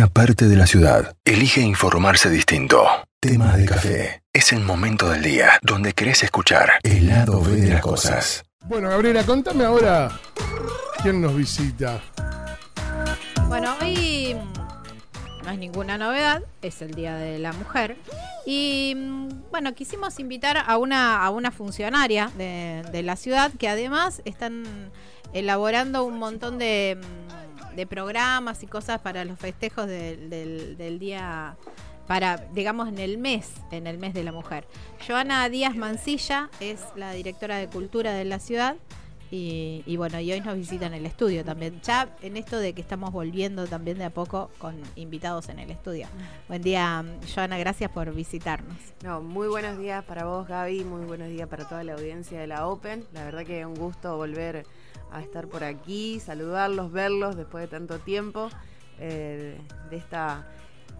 una parte de la ciudad. Elige informarse distinto. Tema de café. Es el momento del día donde querés escuchar el lado B de las cosas. Bueno, Gabriela, contame ahora quién nos visita. Bueno, hoy mm, no es ninguna novedad, es el Día de la Mujer. Y mm, bueno, quisimos invitar a una, a una funcionaria de, de la ciudad que además están elaborando un montón de, mm, de programas y cosas para los festejos del- del, día, para, digamos, en el mes, en el mes de la mujer. Joana Díaz Mancilla es la directora de cultura de la ciudad. Y, y bueno, y hoy nos visitan el estudio también. Ya en esto de que estamos volviendo también de a poco con invitados en el estudio. Buen día, Joana, gracias por visitarnos. No, muy buenos días para vos, Gaby. Muy buenos días para toda la audiencia de la Open. La verdad que es un gusto volver a estar por aquí, saludarlos, verlos después de tanto tiempo. eh, de esta.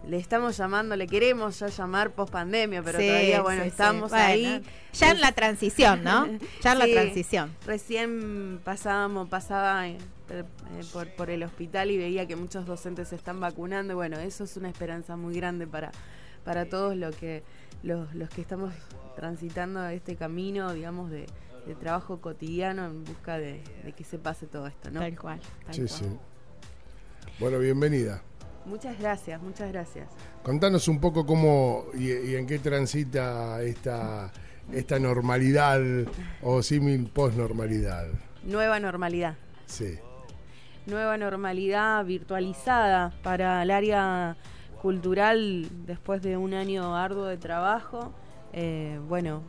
Le estamos llamando, le queremos ya llamar post pandemia, pero Sí, todavía, bueno, sí, sí. estamos Bueno, ahí. Ya en la transición, ¿no? Ya en la transición. Recién pasábamos, pasaba eh, por, por el hospital y veía que muchos docentes se están vacunando. Bueno, eso es una esperanza muy grande para, para todos lo que, los, los que estamos transitando este camino, digamos, de, de trabajo cotidiano en busca de, de que se pase todo esto, ¿no? Tal cual. tal Sí, cual. sí. Bueno, bienvenida. Muchas gracias, muchas gracias. Contanos un poco cómo y, y en qué transita esta, esta normalidad o símil posnormalidad. Nueva normalidad. Sí. nueva normalidad virtualizada para el área cultural después de un año arduo de trabajo. Eh, bueno,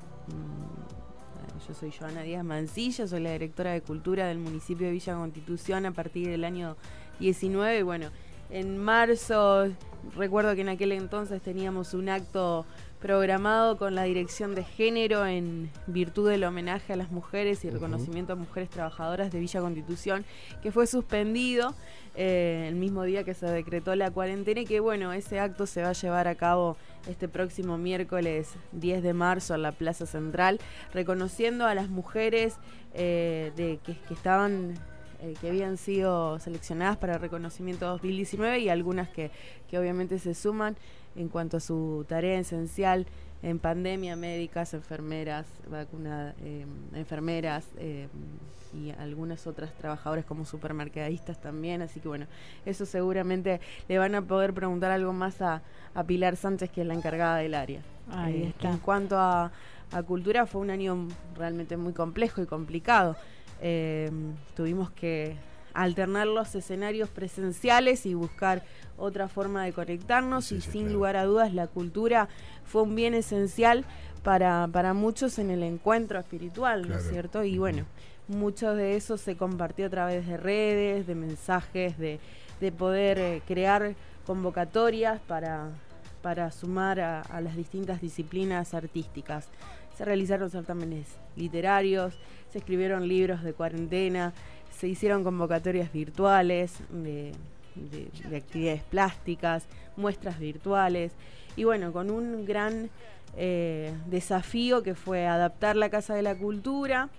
yo soy Joana Díaz Mancilla, soy la directora de cultura del municipio de Villa Constitución a partir del año 19. Y bueno, en marzo, recuerdo que en aquel entonces teníamos un acto programado con la dirección de género en virtud del homenaje a las mujeres y el reconocimiento a mujeres trabajadoras de Villa Constitución, que fue suspendido eh, el mismo día que se decretó la cuarentena y que bueno, ese acto se va a llevar a cabo este próximo miércoles 10 de marzo en la Plaza Central, reconociendo a las mujeres eh, de, que, que estaban eh, que habían sido seleccionadas para el reconocimiento 2019 y algunas que, que obviamente se suman en cuanto a su tarea esencial en pandemia, médicas, enfermeras, vacunadas, eh, enfermeras eh, y algunas otras trabajadoras como supermercadistas también. Así que bueno, eso seguramente le van a poder preguntar algo más a, a Pilar Sánchez, que es la encargada del área. Ahí Eh, está. En cuanto a, a cultura, fue un año realmente muy complejo y complicado. Eh, tuvimos que alternar los escenarios presenciales y buscar otra forma de conectarnos Sí, y sí, sin claro. lugar a dudas la cultura fue un bien esencial para, para muchos en el encuentro espiritual, ¿no es cierto? Y bueno, mucho de eso se compartió a través de redes, de mensajes, de, de poder eh, crear convocatorias para, para sumar a, a las distintas disciplinas artísticas. Se realizaron certámenes literarios, se escribieron libros de cuarentena, se hicieron convocatorias virtuales de, de- de actividades plásticas, muestras virtuales y bueno, con un gran eh, desafío que fue adaptar la Casa de la Cultura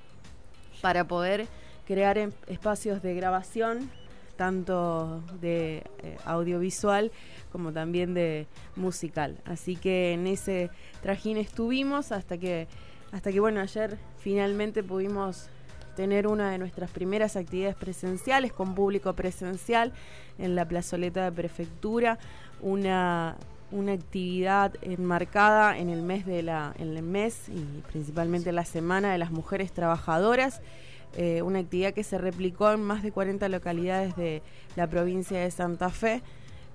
para poder crear em- espacios de grabación, tanto de eh, audiovisual como también de musical. Así que en ese trajín estuvimos hasta que, hasta que bueno, ayer finalmente pudimos tener una de nuestras primeras actividades presenciales con público presencial en la plazoleta de prefectura, una, una actividad enmarcada en el mes de la, en el mes y principalmente la semana de las mujeres trabajadoras, eh, una actividad que se replicó en más de 40 localidades de la provincia de Santa Fe,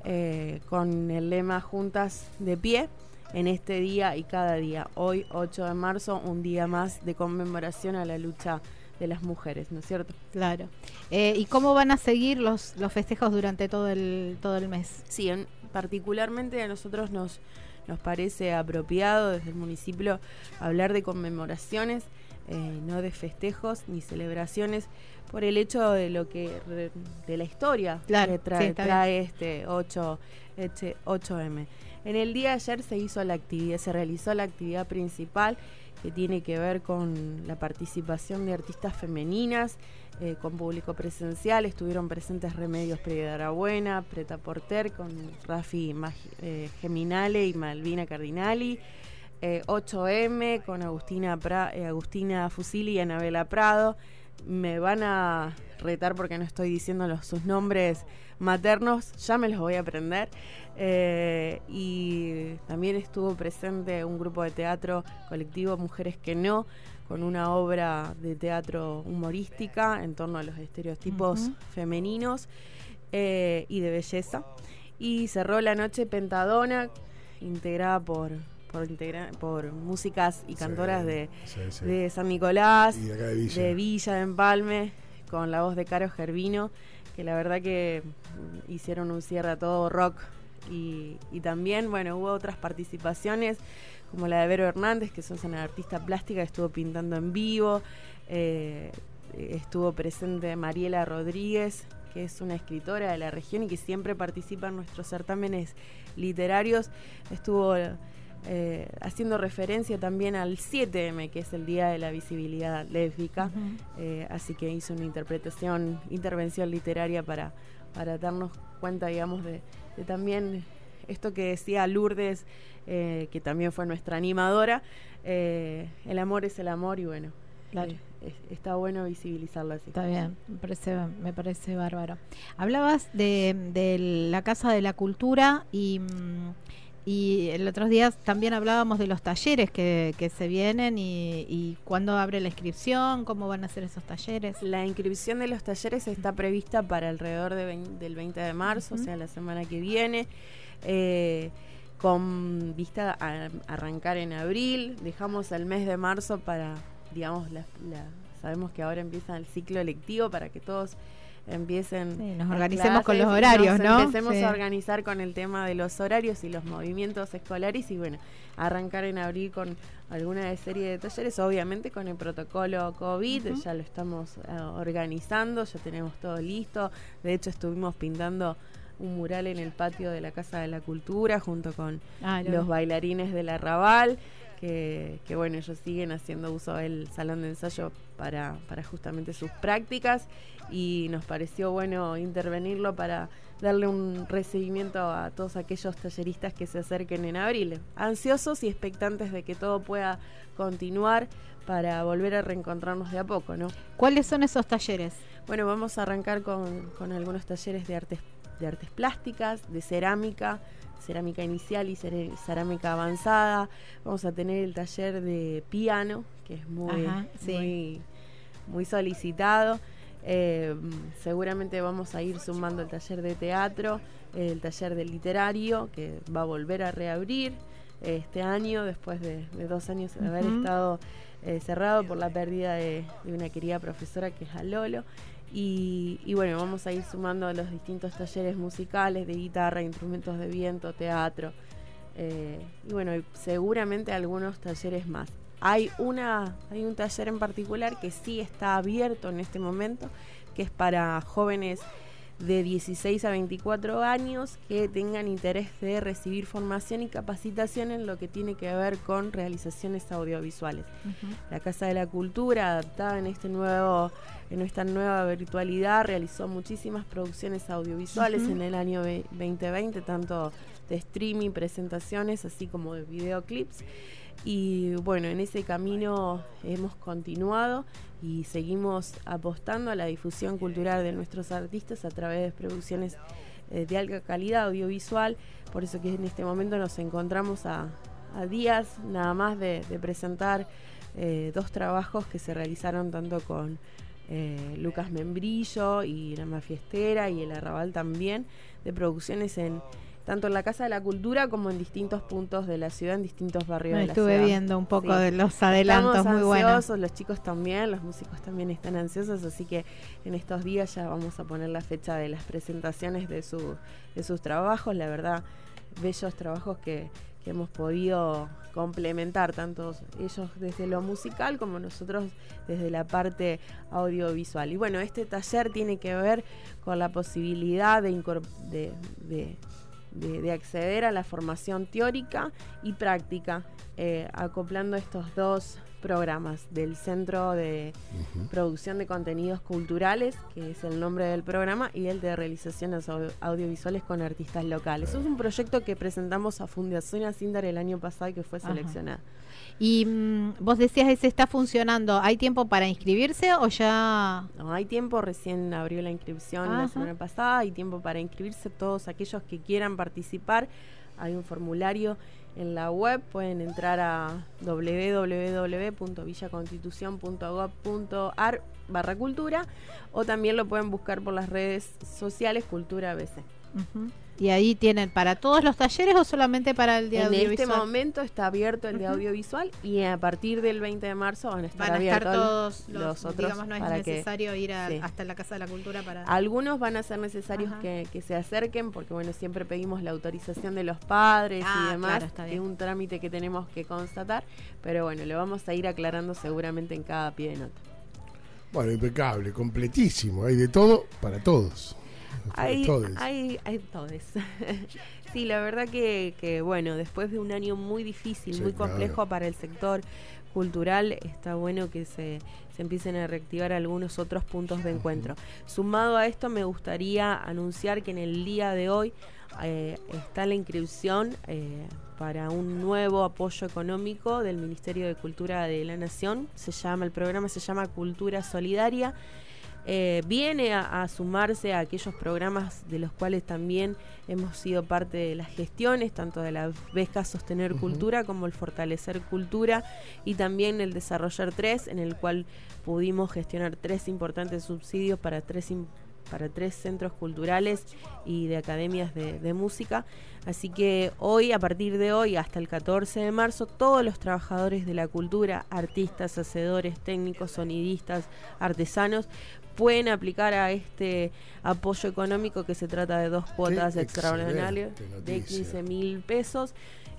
eh, con el lema Juntas de pie en este día y cada día. Hoy, 8 de marzo, un día más de conmemoración a la lucha de las mujeres, ¿no es cierto? Claro. Eh, ¿Y cómo van a seguir los, los festejos durante todo el, todo el mes? Sí, en- particularmente a nosotros nos, nos parece apropiado desde el municipio hablar de conmemoraciones, eh, no de festejos ni celebraciones, por el hecho de lo que re- de la historia Claro, que trae, trae este 8 este 8M. En el día de ayer se hizo la actividad, se realizó la actividad principal que tiene que ver con la participación de artistas femeninas, con público presencial. Estuvieron presentes Remedios Buena, Preta Porter, con Rafi Geminale y Malvina Cardinali. 8M con Agustina, Agustina Fusili y Anabela Prado. Me van a retar porque no estoy diciendo sus nombres maternos, ya me los voy a aprender. Eh, y también estuvo presente un grupo de teatro colectivo Mujeres que no, con una obra de teatro humorística en torno a los estereotipos femeninos eh, y de belleza. Y cerró la noche Pentadona, integrada por por, por músicas y cantoras de, de, San Nicolás, de, Villa. de Villa, de Empalme, con la voz de Caro Gervino, que la verdad que hicieron un cierre a todo rock y, también, bueno, hubo otras participaciones como la de Vero Hernández, que es una artista plástica que estuvo pintando en vivo. Eh, estuvo presente Mariela Rodríguez, que es una escritora de la región y que siempre participa en nuestros certámenes literarios. Estuvo eh, haciendo referencia también al 7M, que es el Día de la Visibilidad Lésbica. Eh, así que hizo una interpretación, intervención literaria para, para darnos cuenta, digamos, de también esto que decía Lourdes, eh, que también fue nuestra animadora, el amor es el amor y bueno, está bueno visibilizarlo así. Está bien, me parece, me parece bárbaro. Hablabas de, de la Casa de la Cultura y... Mm, y el otro día también hablábamos de los talleres que, que se vienen y, y, cuándo abre la inscripción, cómo van a ser esos talleres. La inscripción de los talleres está prevista para alrededor de del 20 de marzo, o sea, la semana que viene. Eh, con vista a arrancar en abril, dejamos el mes de marzo para, digamos, la, sabemos que ahora empieza el ciclo lectivo para que todos empiecen. nos organicemos con los horarios, ¿no? Empecemos a organizar con el tema de los horarios y los movimientos escolares y bueno, arrancar en abril con alguna serie de talleres, obviamente con el protocolo COVID, ya lo estamos eh, organizando, ya tenemos todo listo. De hecho, estuvimos pintando un mural en el patio de la Casa de la Cultura junto con ah, los bailarines del arrabal que, bueno, ellos siguen haciendo uso del salón de ensayo para, para justamente sus prácticas y nos pareció bueno intervenirlo para darle un recibimiento a todos aquellos talleristas que se acerquen en abril, ansiosos y expectantes de que todo pueda continuar para volver a reencontrarnos de a poco, ¿no? ¿Cuáles son esos talleres? Bueno, vamos a arrancar con, con algunos talleres de artes, de artes plásticas, de cerámica, cerámica inicial y cerámica avanzada. Vamos a tener el taller de piano, que es muy, muy, solicitado. Eh, seguramente vamos a ir sumando el taller de teatro, el taller de literario, que va a volver a reabrir este año, después de, dos años de haber estado eh, cerrado por la pérdida de, de, una querida profesora que es Alolo. Y, bueno, vamos a ir sumando los distintos talleres musicales de guitarra, instrumentos de viento, teatro. Eh, y bueno, seguramente algunos talleres más. Hay, una, hay un taller en particular que sí está abierto en este momento, que es para jóvenes de 16 a 24 años que tengan interés de recibir formación y capacitación en lo que tiene que ver con realizaciones audiovisuales. La Casa de la Cultura, adaptada en este nuevo en esta nueva virtualidad, realizó muchísimas producciones audiovisuales en el año 2020, tanto de streaming, presentaciones, así como de videoclips. Y bueno, en ese camino hemos continuado y seguimos apostando a la difusión cultural de nuestros artistas a través de producciones eh, de alta calidad audiovisual. Por eso que en este momento nos encontramos a, días nada más de, presentar eh, dos trabajos que se realizaron tanto con eh, Lucas Membrillo y La Mafiestera y El Arrabal también, de producciones en tanto en la Casa de la Cultura como en distintos puntos de la ciudad, en distintos barrios de la ciudad. Estuve viendo un poco de los adelantos Estamos muy ansiosos, Los chicos también, los músicos también están ansiosos, así que en estos días ya vamos a poner la fecha de las presentaciones de, su, de sus trabajos. La verdad, bellos trabajos que, que hemos podido complementar, tanto ellos desde lo musical como nosotros desde la parte audiovisual. Y bueno, este taller tiene que ver con la posibilidad de, de, de de, acceder a la formación teórica y práctica, eh, acoplando estos dos programas del Centro de Producción de Contenidos Culturales, que es el nombre del programa, y el de realizaciones audiovisuales con artistas locales. Es un proyecto que presentamos a Fundación Asindar el año pasado y que fue seleccionado. Y mm, vos decías, ese está funcionando. ¿Hay tiempo para inscribirse o ya...? No, hay tiempo. Recién abrió la inscripción la semana pasada. Hay tiempo para inscribirse todos aquellos que quieran participar. Hay un formulario en la web. Pueden entrar a www.villaconstitución.gov.ar barra cultura o también lo pueden buscar por las redes sociales Cultura ABC. ¿Y ahí tienen para todos los talleres o solamente para el de audiovisual? En este momento está abierto el de audiovisual y a partir del 20 de marzo van a estar, abiertos todos los, otros. Digamos, no es necesario ir hasta la Casa de la Cultura para. Algunos van a ser necesarios que, se acerquen porque, bueno, siempre pedimos la autorización de los padres y ah, demás. es un trámite que tenemos que constatar, pero bueno, lo vamos a ir aclarando seguramente en cada pie de nota. Bueno, impecable, completísimo, hay de todo para todos. Hay, hay, hay todes. sí, la verdad que, bueno, después de un año muy difícil, muy complejo para el sector cultural, está bueno que se, se empiecen a reactivar algunos otros puntos de encuentro. Sumado a esto, me gustaría anunciar que en el día de hoy eh, está la inscripción eh, para un nuevo apoyo económico del Ministerio de Cultura de la Nación. Se llama, el programa se llama Cultura Solidaria eh, viene a, sumarse a aquellos programas de los cuales también hemos sido parte de las gestiones, tanto de la beca Sostener Cultura como el Fortalecer Cultura y también el Desarrollar tres en el cual pudimos gestionar tres importantes subsidios para tres para tres centros culturales y de academias de, de, música. Así que hoy, a partir de hoy hasta el 14 de marzo, todos los trabajadores de la cultura, artistas, hacedores, técnicos, sonidistas, artesanos, pueden aplicar a este apoyo económico que se trata de dos cuotas extraordinarias de 15 mil pesos.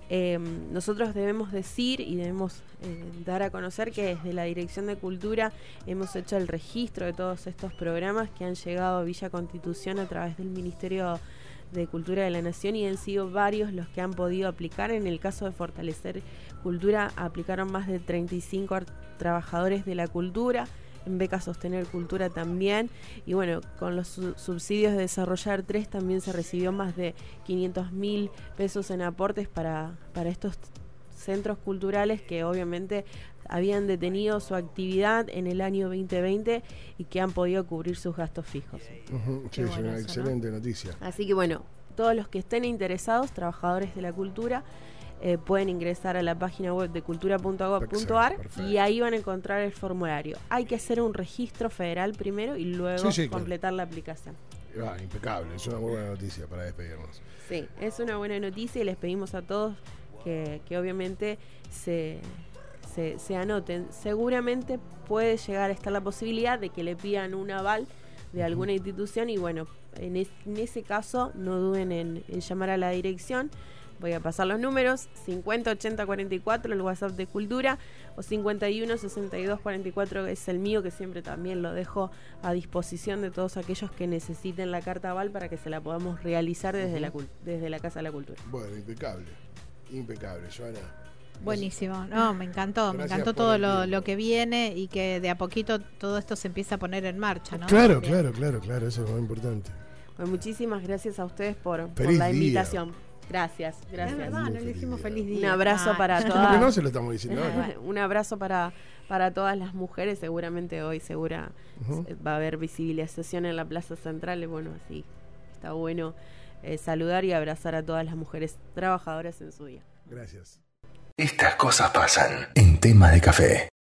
Em, nosotros debemos decir y debemos eh, dar a conocer que desde la Dirección de Cultura hemos hecho el registro de todos estos programas que han llegado a Villa Constitución a través del Ministerio de Cultura de la Nación y han sido varios los que han podido aplicar. En el caso de Fortalecer Cultura aplicaron más de 35 trabajadores de la cultura en Beca Sostener Cultura también. Y bueno, con los subsidios de Desarrollar 3 también se recibió más de 500 mil pesos en aportes para, para estos centros culturales que obviamente habían detenido su actividad en el año 2020 y que han podido cubrir sus gastos fijos. sí, es una excelente noticia. Así que bueno, todos los que estén interesados, trabajadores de la cultura, eh, pueden ingresar a la página web de cultura.gov.ar y ahí van a encontrar el formulario. Hay que hacer un registro federal primero y luego completar la aplicación. Ah, impecable, es una buena noticia para despedirnos. Sí, es una buena noticia y les pedimos a todos que, obviamente se, se, anoten. Seguramente puede llegar a estar la posibilidad de que le pidan un aval de alguna institución y bueno, en, ese caso no duden en llamar a la dirección Voy a pasar los números: 50 80 44, el WhatsApp de Cultura, o 51 62 44, es el mío, que siempre también lo dejo a disposición de todos aquellos que necesiten la carta aval para que se la podamos realizar desde, la, desde la Casa de la Cultura. Bueno, impecable. Impecable, Joana. Buenísimo, no, me encantó, me encantó todo lo, que viene y que de a poquito todo esto se empieza a poner en marcha, ¿no? Claro, claro, claro, claro, eso es muy importante. Pues muchísimas gracias a ustedes por, la invitación. Gracias, gracias. no le dijimos feliz día. Un abrazo para todas. no se lo estamos diciendo Un abrazo para, para todas las mujeres. Seguramente hoy segura va a haber visibilización en la Plaza Central. Bueno, sí, está bueno eh, saludar y abrazar a todas las mujeres trabajadoras en su día. Gracias. Estas cosas pasan en tema de café.